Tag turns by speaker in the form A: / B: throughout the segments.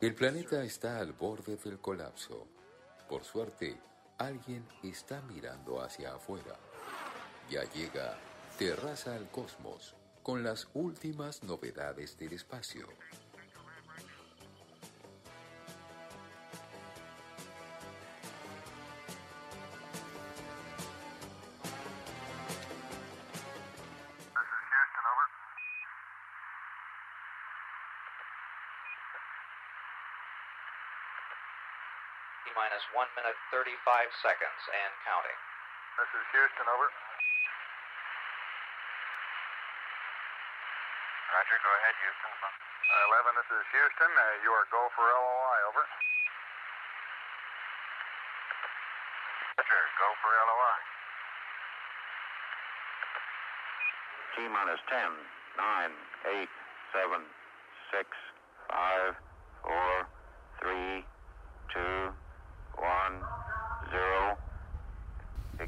A: El planeta está al borde del colapso. Por suerte, alguien está mirando hacia afuera. Ya llega Terraza al Cosmos con las últimas novedades del espacio.
B: Seconds and counting.
C: This is Houston, over. Roger, go ahead, Houston. Uh, 11, this is Houston. Uh, you are go for LOI, over. Roger, go for LOI.
D: T minus 10, 9, 8, 7, 6, 5, 4, 3,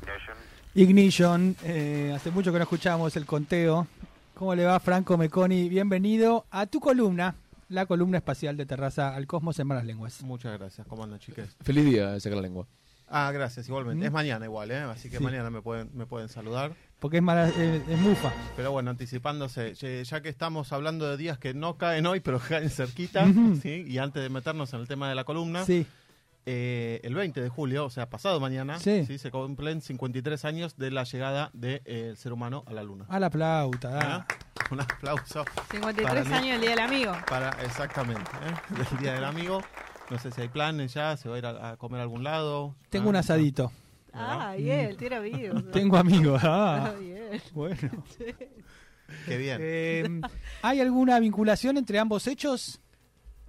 D: Ignition.
E: Ignition, eh, hace mucho que no escuchamos el conteo. ¿Cómo le va Franco Meconi? Bienvenido a tu columna, la columna espacial de Terraza al Cosmos en malas lenguas.
F: Muchas gracias. ¿Cómo andan, chiques?
G: Feliz día de sacar la lengua.
F: Ah, gracias, igualmente.
E: ¿Mm?
F: Es mañana igual, ¿eh? Así que
E: Sí.
F: mañana me pueden, me pueden saludar.
E: Porque es, mala, eh, es mufa.
F: Pero bueno, anticipándose, ya que estamos hablando de días que no caen hoy, pero caen cerquita. ¿sí? Y antes de meternos en el tema de la columna,
E: Sí,
F: eh, el 20 de julio, o sea, pasado mañana,
E: Sí.
F: se cumplen 53 años de la llegada del ser humano a la Luna.
E: a la plauta. da.
F: ¿Ah? Un aplauso
H: 53
F: Para mí-
H: años el Día del Amigo.
F: para, exactamente, ¿eh? del Día del Amigo. No sé si hay planes ya, se va a ir a, a comer a algún lado.
E: Tengo
F: Ah,
E: un asadito.
H: Ah, bien, tira amigos.
E: Tengo amigos.
H: Ah,
E: Ah,
H: bien.
E: bueno.
F: Qué bien.
E: Eh, ¿Hay alguna vinculación entre ambos hechos?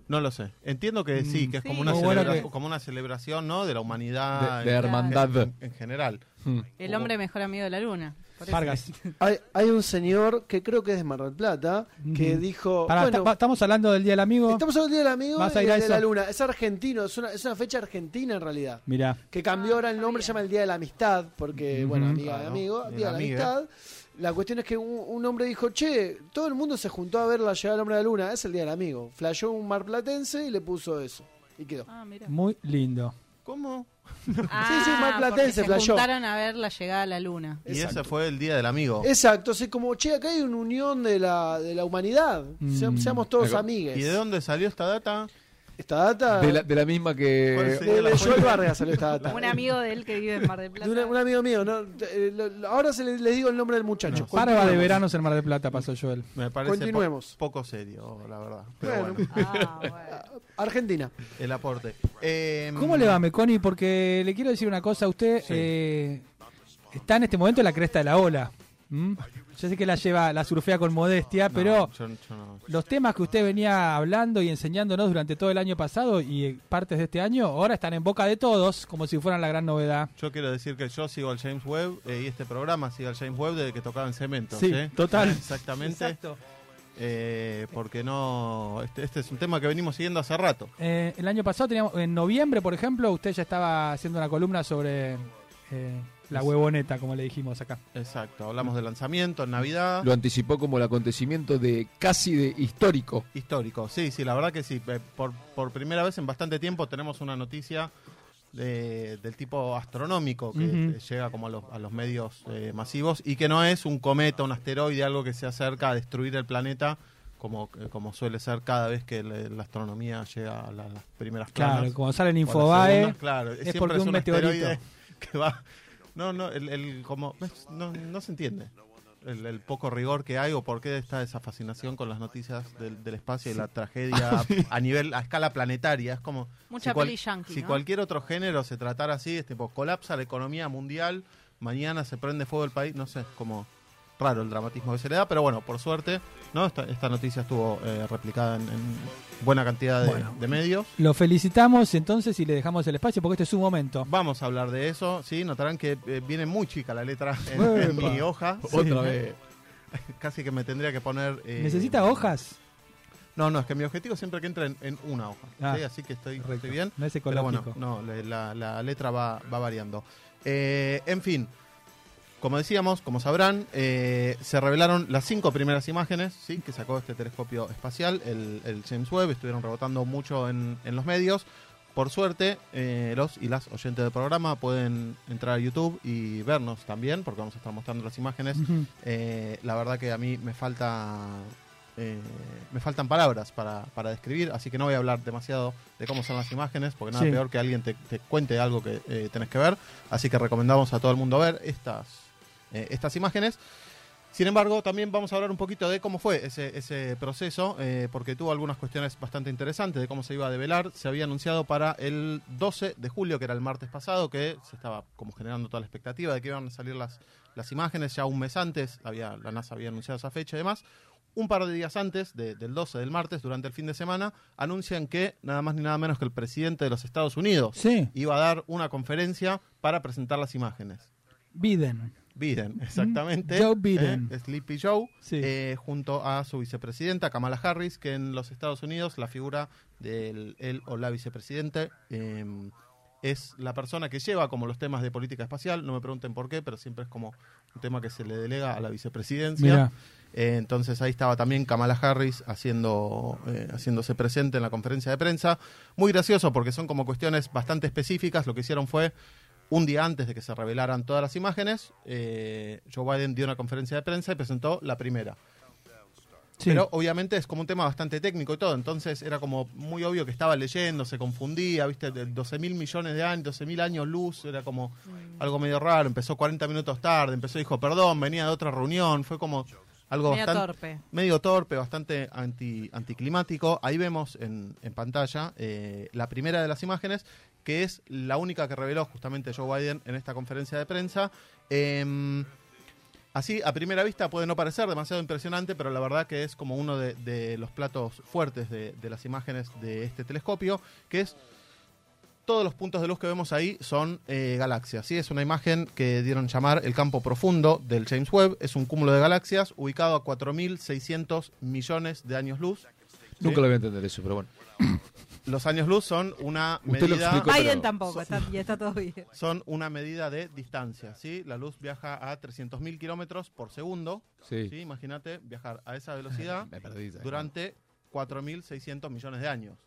F: No lo sé. Entiendo que sí,
E: Mm.
F: que es
H: Sí.
F: como una,
E: bueno que-
F: como una celebración ¿no? de la humanidad
G: De, de
F: en,
G: hermandad.
F: en- en general.
G: Mm.
H: El hombre mejor amigo de la luna.
E: Vargas.
I: Hay, hay un señor que creo que es de Mar del Plata que dijo,
E: Pará,
I: bueno,
E: estamos hablando del Día del Amigo.
I: estamos hablando del Día del Amigo
E: ¿Vas
I: y
E: a ir a
I: el de la Luna. Es argentino, es una, es una fecha argentina en realidad.
E: Mirá.
I: Que cambió ahora el nombre, se llama el Día de la Amistad, porque, bueno,
E: Ujú.
I: amiga de amigo,
F: de
I: Día de
F: la amiga.
I: Amistad. La cuestión es que un, un hombre dijo, che, todo el mundo se juntó a ver la llegada del hombre a la Luna, es el Día del Amigo. Flayó un marplatense y le puso eso. Y quedó.
H: Ah, mira.
E: Muy lindo.
F: ¿Cómo?
H: Ah,
I: Sí, sí, mal
H: porque
I: platense,
H: se
I: flashó.
H: juntaron a ver la llegada a la luna.
F: Y
I: Exacto.
F: ese fue el Día del Amigo.
I: Exacto, así como, che, acá hay una unión de la, de la humanidad. Se-
E: Mm.
I: Seamos todos amigues.
F: ¿Y de dónde salió esta data?
I: Esta data...
G: De la, de la misma
F: ¿Cuál
G: que.
I: de,
F: la
I: de? Joel Vargas salió esta data.
H: Un amigo de él que vive en Mar del Plata.
I: De una- un amigo mío, ¿no? Eh, lo- lo- ahora se le, digo el nombre del muchacho.
E: Barba de veranos en Mar del Plata pasó Joel.
F: Me parece po-
I: Continuemos.
F: poco serio, la verdad. Pero
I: Bueno.
F: bueno,
H: Ah, bueno.
I: Argentina.
F: el aporte. Eh,
E: ¿Cómo le va, Meconi? Porque le quiero decir una cosa. Usted
F: Sí.
E: eh, está en este momento en la cresta de la ola. ¿M? Yo sé que la lleva, la surfea con modestia,
F: No,
E: pero
F: yo- yo no.
E: los temas que usted venía hablando y enseñándonos durante todo el año pasado y partes de este año, ahora están en boca de todos, como si fueran la gran novedad.
F: Yo quiero decir que yo sigo al James Webb eh, y este programa sigue al James Webb desde que tocaba en cemento.
E: Sí, total.
F: Exactamente.
E: Exacto.
F: Eh, porque no. Este, este es un tema que venimos siguiendo hace rato.
E: Eh, el año pasado, teníamos, en noviembre, por ejemplo, usted ya estaba haciendo una columna sobre eh, la huevoneta, como le dijimos acá.
F: Exacto. Hablamos de lanzamiento en Navidad.
G: Lo anticipó como el acontecimiento de casi de histórico.
F: Histórico, sí, sí, la verdad que sí. Eh, Por, por primera vez en bastante tiempo tenemos una noticia de- del tipo astronómico que eh, llega como a los, a los medios eh, masivos y que no es un cometa, un asteroide, algo que se acerca a destruir el planeta como, eh, como suele ser cada vez que le- la astronomía llega a la- las primeras
E: Claro,
F: planas.
E: como sale en
F: O a las
E: Infobae,
F: segundas, claro,
E: es
F: siempre
E: porque
F: es
E: un
F: un
E: meteorito.
F: asteroide que va... No, no, el, el- como, ¿ves? no, no se entiende el, el poco rigor que hay o por qué está esa fascinación con las noticias del, del espacio y la tragedia a nivel, a escala planetaria. Es como...
H: Mucha
F: si cual-
H: peli yankee,
F: Si
H: ¿no?
F: cualquier otro género se tratara así, es tipo, colapsa la economía mundial, mañana se prende fuego el país, no sé, es como raro el dramatismo que se le da, pero bueno, por suerte, ¿no? Esta, esta noticia estuvo eh, replicada en, en buena cantidad de,
E: Bueno.
F: de medios.
E: lo felicitamos entonces y le dejamos el espacio porque este es su momento.
F: Vamos a hablar de eso, sí, notarán que eh, viene muy chica la letra en, mi hoja.
G: Otra
F: Sí.
G: vez.
F: Casi que me tendría que poner... eh,
E: ¿Necesita hojas?
F: No, no, es que mi objetivo siempre que entra en, en una hoja,
E: Ah,
F: ¿sí? así que estoy, bien.
E: No es
F: Pero bueno,
E: ecológico.
F: no, la, la- la letra va, va variando. Eh, en fin, como decíamos, como sabrán, eh, se revelaron las cinco primeras imágenes ¿sí? que sacó este telescopio espacial, el, el James Webb. Estuvieron rebotando mucho en, en los medios. Por suerte, eh, los y las oyentes del programa pueden entrar a YouTube y vernos también, porque vamos a estar mostrando las imágenes. Eh, la verdad que a mí me falta eh, me faltan palabras para, para describir, así que no voy a hablar demasiado de cómo son las imágenes, porque nada
E: Sí.
F: peor que alguien te, te cuente algo que eh, tenés que ver. Así que recomendamos a todo el mundo ver estas, eh, estas imágenes. Sin embargo, también vamos a hablar un poquito de cómo fue ese, ese proceso, eh, porque tuvo algunas cuestiones bastante interesantes de cómo se iba a develar. Se había anunciado para el 12 de julio, que era el martes pasado, que se estaba como generando toda la expectativa de que iban a salir las, las imágenes. Ya un mes antes, había, la NASA había anunciado esa fecha y demás. Un par de días antes de- del 12 del martes, durante el fin de semana, anuncian que nada más ni nada menos que el presidente de los Estados Unidos
E: Sí,
F: iba a dar una conferencia para presentar las imágenes.
E: Biden.
F: Biden, exactamente.
E: Joe Biden.
F: Eh, Sleepy Joe,
E: Sí.
F: eh, junto a su vicepresidenta Kamala Harris, que en los Estados Unidos la figura del él o la vicepresidente eh, es la persona que lleva como los temas de política espacial. No me pregunten por qué, pero siempre es como un tema que se le delega a la vicepresidencia. Eh, entonces ahí estaba también Kamala Harris haciendo, eh, haciéndose presente en la conferencia de prensa. Muy gracioso porque son como cuestiones bastante específicas. Lo que hicieron fue, un día antes de que se revelaran todas las imágenes, eh, Joe Biden dio una conferencia de prensa y presentó la primera.
E: sí.
F: Pero obviamente es como un tema bastante técnico y todo. Entonces era como muy obvio que estaba leyendo, se confundía, viste, de 12 mil millones de años, 12 mil años luz, era como algo medio raro. Empezó 40 minutos tarde, empezó y dijo, perdón, venía de otra reunión. Fue como algo
H: Medio
F: bastante
H: torpe.
F: medio torpe, bastante anti, anticlimático. Ahí vemos en, en pantalla eh, la primera de las imágenes, que es la única que reveló justamente Joe Biden en esta conferencia de prensa. Em, así, a primera vista puede no parecer demasiado impresionante, pero la verdad que es como uno de, los platos fuertes de, de las imágenes de este telescopio, que es todos los puntos de luz que vemos ahí son eh, galaxias. ¿sí? Es una imagen que dieron llamar el campo profundo del James Webb. Es un cúmulo de galaxias ubicado a 4.600 millones de años luz.
G: Nunca lo voy a entender eso, pero bueno.
F: Los años luz son una
G: Usted lo
F: medida
G: explicó,
H: Biden
G: pero-
H: tampoco, está, y está todo bien.
F: son una medida de distancia. ¿sí? La luz viaja a 300.000 kilómetros por segundo.
G: Sí.
F: ¿sí? Imagínate viajar a esa velocidad
G: Me perdí. ¿sabes?
F: durante 4.600 millones de años.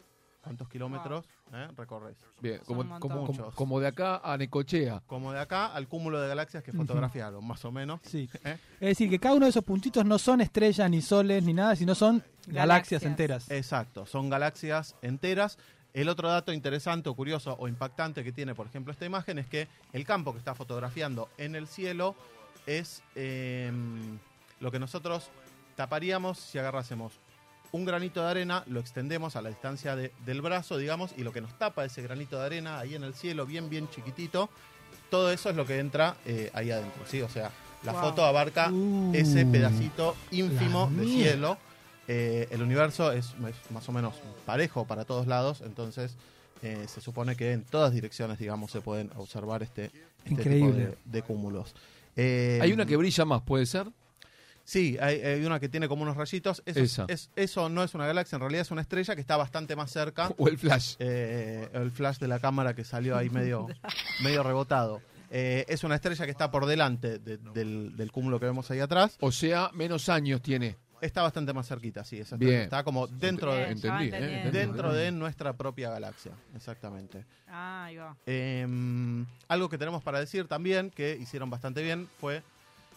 F: ¿Cuántos kilómetros eh, recorres?
G: Bien, como, como, como,
F: Muchos.
G: como de acá a Necochea.
F: Como de acá al cúmulo de galaxias que fotografiaron, más o menos.
E: sí.
F: ¿eh?
E: Es decir, que cada uno de esos puntitos no son estrellas, ni soles, ni nada, sino son galaxias,
H: Galaxias.
E: enteras.
F: Exacto, son galaxias enteras. El otro dato interesante o curioso o impactante que tiene, por ejemplo, esta imagen es que el campo que está fotografiando en el cielo es eh, lo que nosotros taparíamos si agarrásemos un granito de arena, lo extendemos a la distancia de- del brazo, digamos, y lo que nos tapa ese granito de arena ahí en el cielo, bien, bien chiquitito, todo eso es lo que entra eh, ahí adentro, ¿sí? O sea, la
H: Wow.
F: foto abarca
E: Uh,
F: ese pedacito ínfimo de cielo. Eh, el universo es, es más o menos parejo para todos lados, entonces eh, se supone que en todas direcciones, digamos, se pueden observar este, este tipo
E: Increíble.
F: de, de cúmulos. Eh,
G: Hay una que brilla más, ¿puede ser?
F: Sí, hay, hay una que tiene como unos rayitos. Eso,
G: Esa.
F: es- eso no es una galaxia, en realidad es una estrella que está bastante más cerca.
G: O el flash.
F: Eh, el flash de la cámara que salió ahí medio, medio rebotado. Eh, es una estrella que está por delante de- del, del cúmulo que vemos ahí atrás.
G: O sea, menos años tiene.
F: Está bastante más cerquita, sí. esa
G: Bien.
F: estrella Está como dentro de,
G: Entendí, ¿eh?
F: dentro de nuestra propia galaxia. Exactamente.
H: Ah, ahí va.
F: Eh, algo que tenemos para decir también, que hicieron bastante bien, fue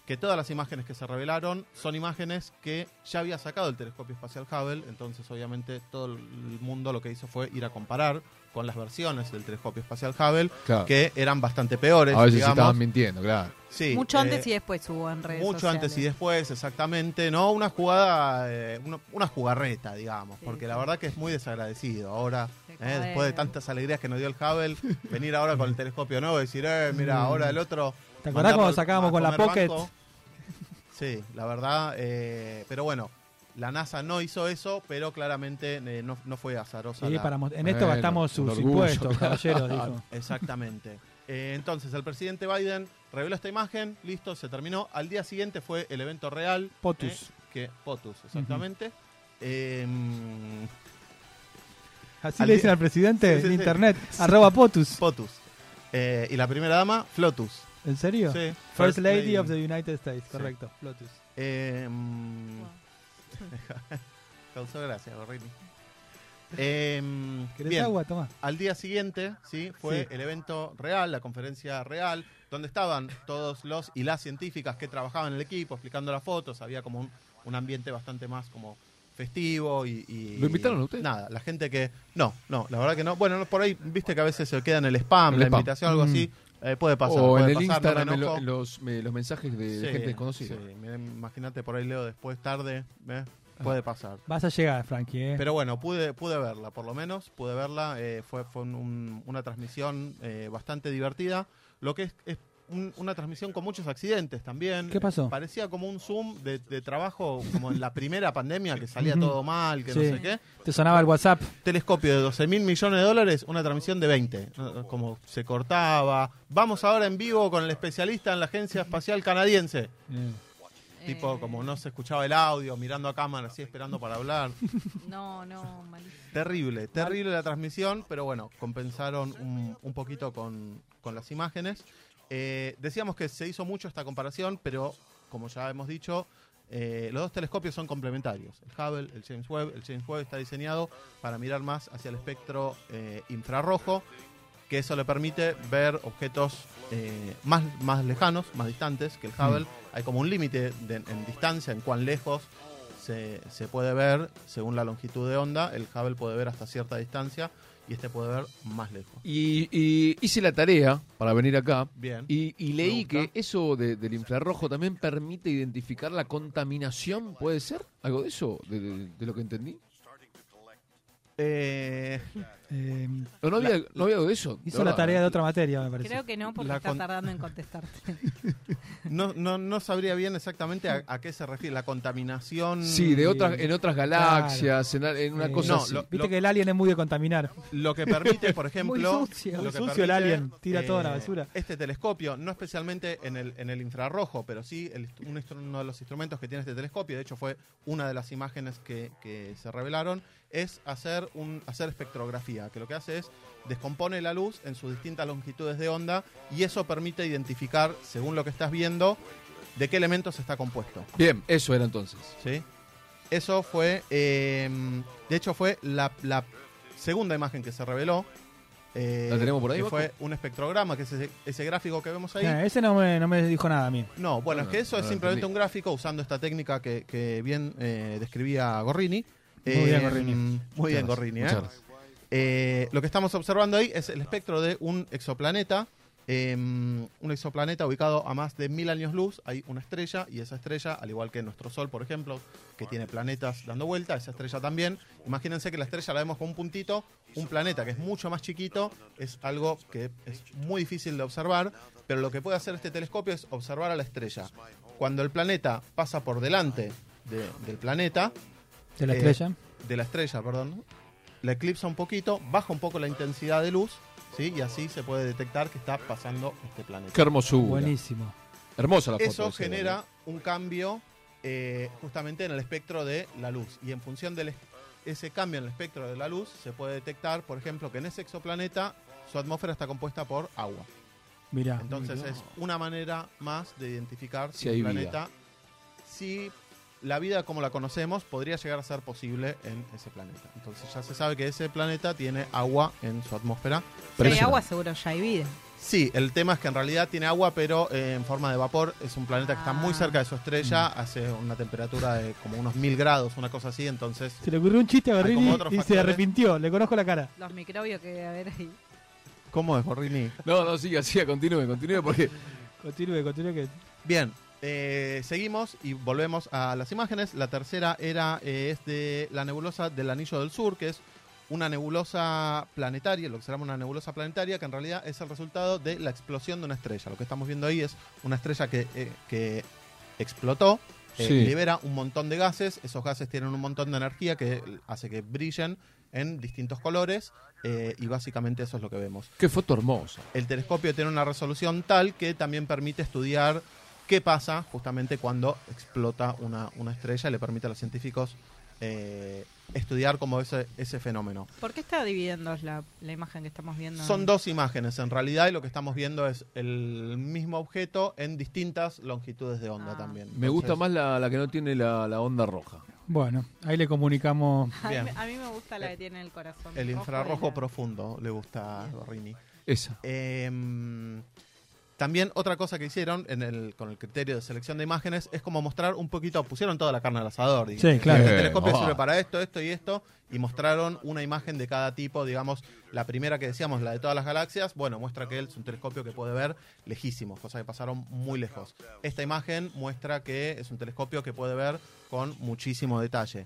F: que todas las imágenes que se revelaron son imágenes que ya había sacado el telescopio espacial Hubble, entonces obviamente todo el mundo lo que hizo fue ir a comparar con las versiones del telescopio espacial Hubble,
G: Claro.
F: que eran bastante peores.
G: a veces
F: digamos.
G: estaban mintiendo, claro.
F: Sí,
H: Mucho
F: eh,
H: antes y después hubo en redes
F: mucho
H: sociales.
F: antes y después, exactamente, ¿no? Una jugada, eh, una, una jugarreta, digamos,
H: Sí,
F: porque
H: sí.
F: la verdad que es muy desagradecido. Ahora, eh, después de tantas alegrías que nos dio el Hubble, venir ahora con el telescopio nuevo y decir, eh, mira, ahora el otro.
E: ¿Te acordás cuando sacábamos con la Pocket?
F: banco? Sí, la verdad, eh, pero bueno. La NASA no hizo eso, pero claramente eh, no, no fue azarosa.
E: Sí,
F: la-
E: para mo- en esto
G: Bueno,
E: gastamos sus
G: orgullo,
E: impuestos, caballeros, dijo.
F: Exactamente. Eh, entonces, el presidente Biden reveló esta imagen, listo, se terminó. Al día siguiente fue el evento real.
E: POTUS.
F: eh, que, POTUS, exactamente. Eh,
E: Así le dicen al presidente
F: Sí, sí,
E: en
F: sí.
E: internet, arroba POTUS.
F: POTUS. Eh, y la primera dama, Flotus.
E: ¿En serio?
F: Sí.
E: First Lady of the United States,
F: Sí.
E: correcto. Lotus.
F: Eh, mm, causó gracia, Gorrini. Eh,
E: ¿Querés
F: bien,
E: agua? Toma.
F: al día siguiente, sí, fue
E: Sí.
F: el evento real, la conferencia real, donde estaban todos los y las científicas que trabajaban en el equipo explicando las fotos. Había como un, un ambiente bastante más como festivo y, y-
G: ¿Lo invitaron a usted?
F: Nada, la gente que no, no, la verdad que no. Bueno, no, por ahí viste que a veces se queda en el spam,
G: El
F: la
G: spam.
F: invitación algo
E: Mm.
F: así. Eh, puede pasar.
G: o
F: puede
G: en el
F: pasar, no me
G: Instagram lo- los, me- los mensajes de,
F: Sí,
G: gente desconocida.
F: sí, Imagínate por ahí leo después tarde, ¿ves? puede pasar.
E: Vas a llegar, Frankie, ¿eh?
F: Pero bueno, pude, pude verla, por lo menos, pude verla. eh, fue fue un- una transmisión eh, bastante divertida. Lo que es, es un- una transmisión con muchos accidentes también.
E: ¿Qué pasó?
F: Parecía como un Zoom de, de trabajo, como en la primera pandemia, que salía todo mal, que
E: Sí.
F: no sé qué.
E: Te sonaba el WhatsApp.
F: Telescopio de 12 mil millones de dólares, una transmisión de 20. ¿no? Como se cortaba. Vamos ahora en vivo con el especialista en la Agencia Espacial Canadiense. Tipo,
H: Eh,
F: como no se escuchaba el audio, mirando a cámara, así esperando para hablar.
H: No, no, malísimo.
F: Terrible, terrible la transmisión, pero bueno, compensaron un, un poquito con, con las imágenes. Eh, decíamos que se hizo mucho esta comparación, pero como ya hemos dicho, eh, los dos telescopios son complementarios. El Hubble, el James Webb. El James Webb está diseñado para mirar más hacia el espectro eh, infrarrojo, que eso le permite ver objetos más, más lejanos, más distantes que el Hubble. Hay como un límite en distancia, en cuán lejos se, se puede ver según la longitud de onda. El Hubble puede ver hasta cierta distancia y este puede ver más lejos.
G: Y, y hice la tarea para venir acá
F: Bien.
G: y, y leí que eso de- del infrarrojo también permite identificar la contaminación, ¿puede ser? ¿Algo de eso? ¿De, de- de lo que entendí?
F: Eh,
E: eh,
G: No, no había, no había algo de eso.
E: hizo la tarea de otra materia, me parece.
H: Creo que no, porque
F: La
H: está
F: con-
H: tardando en contestarte.
F: no, no, no sabría bien exactamente a, a qué se refiere. La contaminación.
G: Sí, de otras, en otras galaxias, en, en una
E: Eh,
G: cosa
F: no,
G: así.
F: lo-
E: Viste que el alien es muy de contaminar.
F: Lo que permite, por
E: Muy
F: ejemplo.
E: sucio,
F: lo que
E: sucio el
F: permite,
E: alien, tira toda la basura.
F: Este telescopio, no especialmente en el, en el infrarrojo, pero sí el- un uno de los instrumentos que tiene este telescopio, de hecho fue una de las imágenes que, que se revelaron, es hacer, un, hacer espectrografía, que lo que hace es descompone la luz en sus distintas longitudes de onda y eso permite identificar, según lo que estás viendo, de qué elementos está compuesto.
G: Bien, eso era entonces.
F: ¿sí? Eso fue, eh, de hecho fue la, la segunda imagen que se reveló. eh,
G: ¿La tenemos por ahí,
F: Que
G: Baco?
F: fue un espectrograma, que es ese, ese gráfico que vemos ahí.
E: Eh, ese no me, no me dijo nada a mí.
F: No, bueno,
G: No,
F: es que eso
G: no
F: es simplemente un gráfico usando esta técnica que, que bien eh, describía Gorrini.
E: Muy bien,
F: Eh,
E: Gorrini.
F: Muy bien, Gorrini. ¿eh?
G: muchas gracias.
F: Eh, lo que estamos observando ahí es el espectro de un exoplaneta. eh, un exoplaneta ubicado a más de mil años luz. Hay una estrella y esa estrella, al igual que nuestro Sol, por ejemplo, que tiene planetas dando vuelta, esa estrella también. Imagínense que la estrella la vemos con un puntito. Un planeta que es mucho más chiquito es algo que es muy difícil de observar. Pero lo que puede hacer este telescopio es observar a la estrella. Cuando el planeta pasa por delante de- del planeta,
E: De la
F: Eh,
E: estrella.
F: de la estrella, perdón, la eclipsa un poquito, baja un poco la intensidad de luz, ¿sí? Y así se puede detectar que está pasando este planeta.
G: Qué hermosura.
E: Buenísimo.
G: Hermosa la foto.
F: Eso genera un cambio eh, justamente en el espectro de la luz. Y en función de ese cambio en el espectro de la luz, se puede detectar, por ejemplo, que en ese exoplaneta su atmósfera está compuesta por agua.
E: Mirá.
F: Entonces es una manera más de identificar
G: Si
F: si,
G: hay
F: el
G: vida.
F: planeta, si la vida como la conocemos podría llegar a ser posible en ese planeta. Entonces ya se sabe que ese planeta tiene agua en su atmósfera.
H: Si hay agua, seguro ya hay vida.
F: Sí, el tema es que en realidad tiene agua, pero eh, en forma de vapor. Es un planeta que está muy
H: Ah.
F: cerca de su estrella,
E: Mm.
F: hace una temperatura de como unos mil grados, una cosa así. Entonces,
E: Se le ocurrió un chiste a
F: otros
E: y se arrepintió. Le conozco la cara.
H: Los microbios que debe haber ahí.
F: ¿cómo es, Borrini?
G: No, no, siga, siga, continúe, continúe porque
E: Continúe, continúe que.
F: Bien, eh, seguimos y volvemos a las imágenes. La tercera era eh, es de la nebulosa del Anillo del Sur, que es una nebulosa planetaria, lo que se llama una nebulosa planetaria, que en realidad es el resultado de la explosión de una estrella. Lo que estamos viendo ahí es una estrella que, eh, que explotó,
G: Sí.
F: libera un montón de gases, esos gases tienen un montón de energía que hace que brillen en distintos colores eh, y básicamente eso es lo que vemos.
G: qué foto hermosa.
F: El telescopio tiene una resolución tal que también permite estudiar qué pasa justamente cuando explota una, una estrella, le permite a los científicos eh, estudiar como ese, ese fenómeno.
H: ¿Por qué está dividiendo la, la imagen que estamos viendo?
F: Son dos imágenes en realidad y lo que estamos viendo es el mismo objeto en distintas longitudes de onda
H: Ah.
F: también.
G: Me gusta más la, la que no tiene la, la onda roja.
E: Bueno, ahí le comunicamos.
H: A mí,
F: Bien.
H: me- a mí me gusta la que tiene el corazón.
F: El
H: rojo
F: infrarrojo
H: y la-
F: profundo le gusta a Gorrini.
G: Esa.
F: Em, también otra cosa que hicieron en el, con el criterio de selección de imágenes es como mostrar un poquito, pusieron toda la carne al asador. digamos.
E: Sí, claro.
F: El telescopio
G: oh.
F: sirve para esto, esto y esto, y mostraron una imagen de cada tipo, digamos, la primera que decíamos, la de todas las galaxias, bueno, muestra que él es un telescopio que puede ver lejísimos, cosas que pasaron muy lejos. Esta imagen muestra que es un telescopio que puede ver con muchísimo detalle.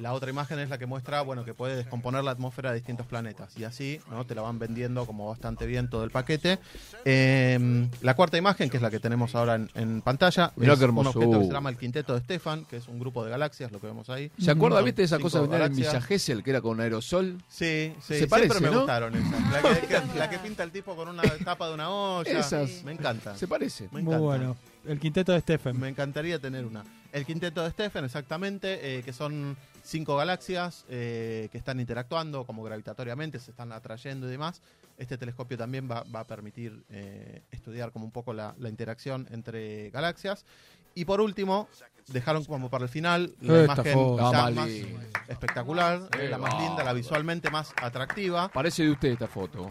F: La otra imagen es la que muestra, bueno, que puede descomponer la atmósfera de distintos planetas. Y así, ¿no? Te la van vendiendo como bastante bien todo el paquete. Eh, la cuarta imagen, que es la que tenemos ahora en, en pantalla,
G: Mirá
F: es
G: qué
F: un objeto que se llama el Quinteto de Stefan, que es un grupo de galaxias, lo que vemos ahí.
G: ¿Se acuerda,
F: Son
G: viste, esa cosa de venir en
F: galaxias.
G: Villa Gesell, que era con aerosol?
F: Sí, sí,
G: Se
F: siempre
G: parece,
F: me
G: ¿no?
F: gustaron esas. La que, que- la que pinta el tipo con una tapa de una olla.
G: Esas.
F: Me encanta.
G: Se parece.
F: Me
E: Muy
F: encanta.
E: bueno. El quinteto de Stephen.
F: Me encantaría tener una. El quinteto de Stephen, exactamente, eh, que son cinco galaxias eh, que están interactuando como gravitatoriamente, se están atrayendo y demás. Este telescopio también va, va a permitir eh, estudiar como un poco la, la interacción entre galaxias. Y por último, dejaron como para el final la
E: Esta
F: imagen
E: foto.
F: ya más espectacular, la más linda, la visualmente más atractiva.
G: Parece de usted esta foto.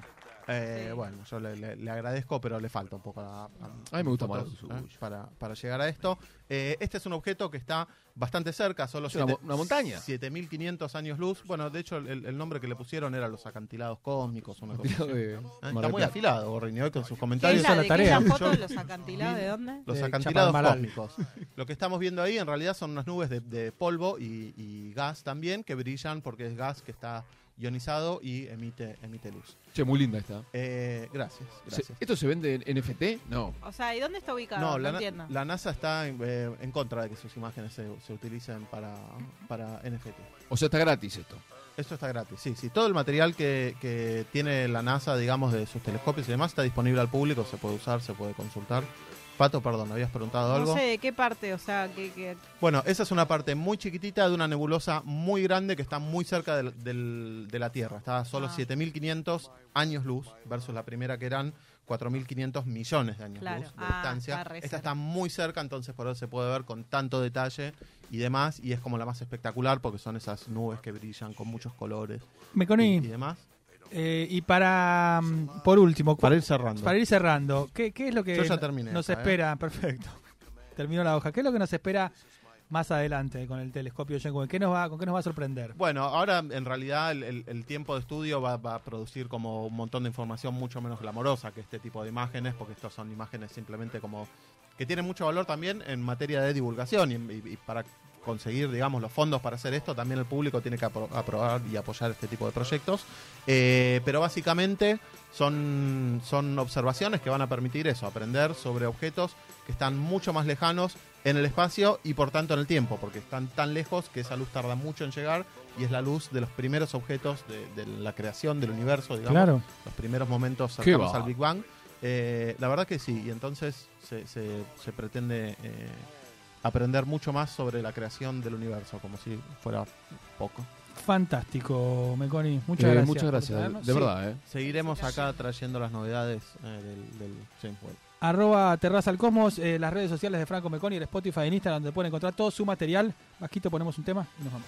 F: Eh,
H: Sí.
F: Bueno, yo le, le- le agradezco, pero le falta un poco a,
G: A mí me gusta más
F: fotos. ¿eh? para, para llegar a esto. Eh, este es un objeto que está bastante cerca, solo
G: Es una
F: siete-
G: mo- una montaña.
F: 7500 años luz. Bueno, de hecho, el, el nombre que le pusieron era los acantilados cósmicos. Una cosa
G: de
F: ¿Eh?
G: Mar
F: Está muy afilado, Gorrini, hoy con sus
H: ¿Qué
F: comentarios.
H: es la,
E: es
H: de
E: la
H: qué es la
E: tarea.
H: foto?
F: Yo-
H: ¿Los acantilados de dónde?
F: Los
E: de
F: acantilados cósmicos. Lo que estamos viendo ahí en realidad son unas nubes de, de polvo y, y gas también que brillan porque es gas que está ionizado y emite, emite luz.
G: Che, muy linda esta.
F: Eh, gracias,
G: Se-
F: gracias.
G: ¿Esto se vende en NFT? No.
H: O sea, ¿y dónde está ubicado?
F: No,
H: No,
F: la, na-
H: entiendo.
F: la NASA está en, eh, en contra de que sus imágenes se, se utilicen para, para NFT.
G: O sea, está gratis esto.
F: Esto está gratis, sí, sí. Todo el material que, que tiene la NASA, digamos, de sus telescopios y demás, está disponible al público, se puede usar, se puede consultar. Pato, perdón, ¿habías preguntado algo?
H: No sé, ¿de qué parte? O sea, ¿qué, qué-
F: Bueno, esa es una parte muy chiquitita de una nebulosa muy grande que está muy cerca del- del- de la Tierra. Está a solo
H: Ah.
F: 7.500 años luz versus la primera que eran 4.500 millones de años
H: Claro.
F: luz de
H: Ah,
F: distancia. Esta
H: cerca.
F: está muy cerca, entonces por eso se puede ver con tanto detalle y demás. Y es como la más espectacular porque son esas nubes que brillan con muchos colores y demás.
E: Eh, y para, mm, por último,
F: Para ir cerrando.
E: para ir cerrando, ¿qué, qué es lo que
F: Yo ya terminé
E: nos
F: esta, ¿eh?
E: espera? Perfecto. Terminó la hoja. ¿Qué es lo que nos espera más adelante con el telescopio Webb? ¿Qué nos va, ¿Con qué nos va a sorprender?
F: Bueno, ahora en realidad el, el- el tiempo de estudio va, va a producir como un montón de información mucho menos glamorosa que este tipo de imágenes, porque estas son imágenes simplemente como que tienen mucho valor también en materia de divulgación y, y- y para conseguir, digamos, los fondos para hacer esto, también el público tiene que apro- aprobar y apoyar este tipo de proyectos. Eh, pero básicamente son, son observaciones que van a permitir eso, aprender sobre objetos que están mucho más lejanos en el espacio y por tanto en el tiempo, porque están tan lejos que esa luz tarda mucho en llegar y es la luz de los primeros objetos de, de la creación del universo, digamos,
E: Claro.
F: los primeros momentos cercanos al Big Bang. Eh, la verdad que sí, y entonces se, se- se pretende eh, aprender mucho más sobre la creación del universo, como si fuera poco.
E: Fantástico, Meconi. Muchas
G: Eh,
E: gracias.
G: Muchas gracias, de,
E: Sí.
G: verdad, ¿eh?
F: Seguiremos acá trayendo las novedades eh, del, del James Webb.
E: Arroba Terraza al Cosmos, eh, las redes sociales de Franco Meconi, el Spotify en Instagram, donde pueden encontrar todo su material. Bajito ponemos un tema y nos vamos.